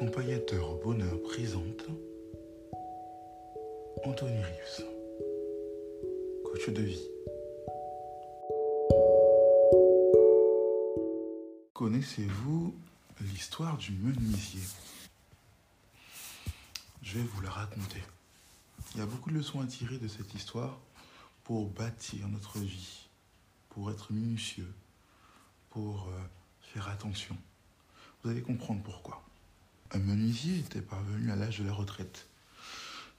Accompagnateur Bonheur présente Anthony Rives, coach de vie. Connaissez-vous l'histoire du menuisier? Je vais vous la raconter. Il y a beaucoup de leçons à tirer de cette histoire pour bâtir notre vie, pour être minutieux, pour euh, faire attention. Vous allez comprendre pourquoi. Un menuisier était parvenu à l'âge de la retraite.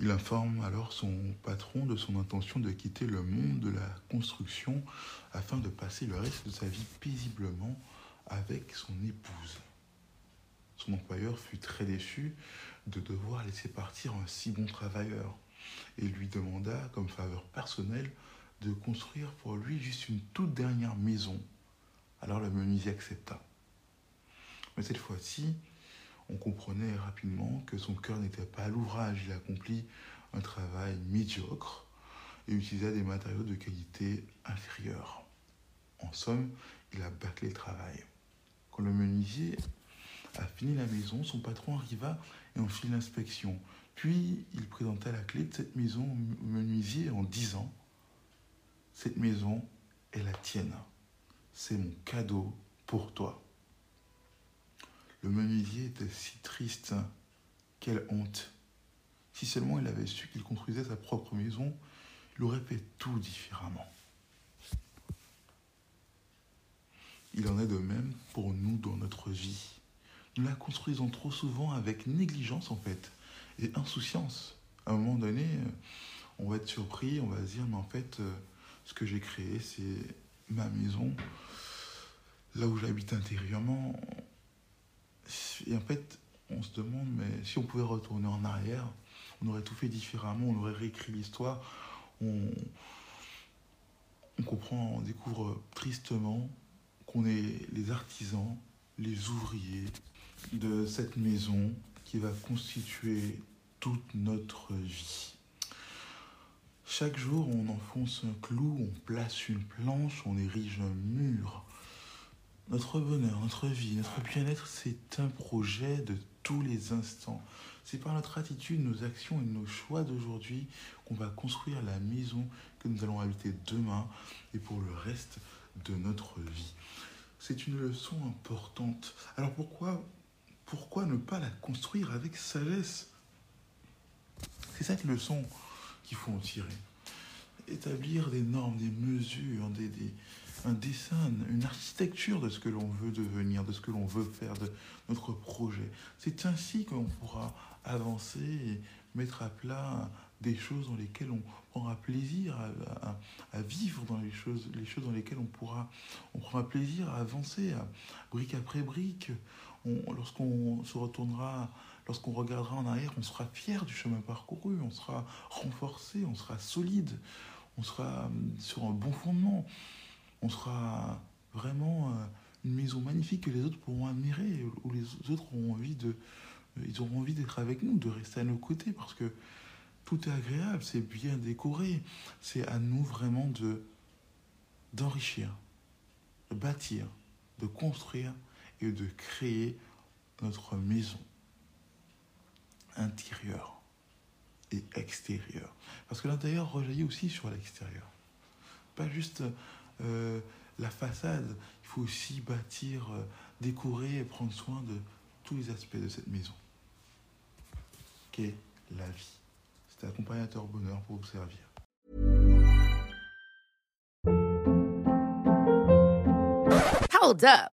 Il informe alors son patron de son intention de quitter le monde de la construction afin de passer le reste de sa vie paisiblement avec son épouse. Son employeur fut très déçu de devoir laisser partir un si bon travailleur et lui demanda comme faveur personnelle de construire pour lui juste une toute dernière maison. Alors le menuisier accepta. Mais cette fois-ci, on comprenait rapidement que son cœur n'était pas à l'ouvrage. Il accomplit un travail médiocre et utilisa des matériaux de qualité inférieure. En somme, il a bâclé le travail. Quand le menuisier a fini la maison, son patron arriva et en fit l'inspection. Puis il présenta la clé de cette maison au menuisier en disant Cette maison est la tienne. C'est mon cadeau pour toi. Le menuisier était si triste. Quelle honte. Si seulement il avait su qu'il construisait sa propre maison, il aurait fait tout différemment. Il en est de même pour nous dans notre vie. Nous la construisons trop souvent avec négligence en fait et insouciance. À un moment donné, on va être surpris, on va se dire mais en fait, euh, ce que j'ai créé, c'est ma maison, là où j'habite intérieurement. Et en fait, on se demande mais si on pouvait retourner en arrière, on aurait tout fait différemment, on aurait réécrit l'histoire. On, on comprend, on découvre tristement qu'on est les artisans, les ouvriers de cette maison qui va constituer toute notre vie. Chaque jour, on enfonce un clou, on place une planche, on érige un mur. Notre bonheur, notre vie, notre bien-être, c'est un projet de tous les instants. C'est par notre attitude, nos actions et nos choix d'aujourd'hui qu'on va construire la maison que nous allons habiter demain et pour le reste de notre vie. C'est une leçon importante. Alors pourquoi, pourquoi ne pas la construire avec sagesse? C'est cette leçon qu'il faut en tirer. Établir des normes, des mesures, des, un dessin, une architecture de ce que l'on veut devenir, de ce que l'on veut faire, de notre projet. C'est ainsi qu'on pourra avancer et mettre à plat des choses dans lesquelles on prendra plaisir à, vivre, dans les choses, les choses dans lesquelles on pourra, on prendra plaisir à avancer, à, brique après brique. Lorsqu'on se retournera, lorsqu'on regardera en arrière, on sera fier du chemin parcouru, on sera renforcé, on sera solide, on sera hum, sur un bon fondement, on sera vraiment euh, une maison magnifique que les autres pourront admirer, où les autres auront envie de, ils auront envie d'être avec nous, de rester à nos côtés, parce que tout est agréable, c'est bien décoré. C'est à nous vraiment de d'enrichir, de bâtir, de construire et de créer notre maison intérieure. et extérieur. Parce que l'intérieur rejaillit aussi sur l'extérieur. Pas juste euh, la façade, il faut aussi bâtir, euh, décorer et prendre soin de tous les aspects de cette maison. Qu'est la vie. C'est accompagnateur bonheur pour vous servir. Hold up.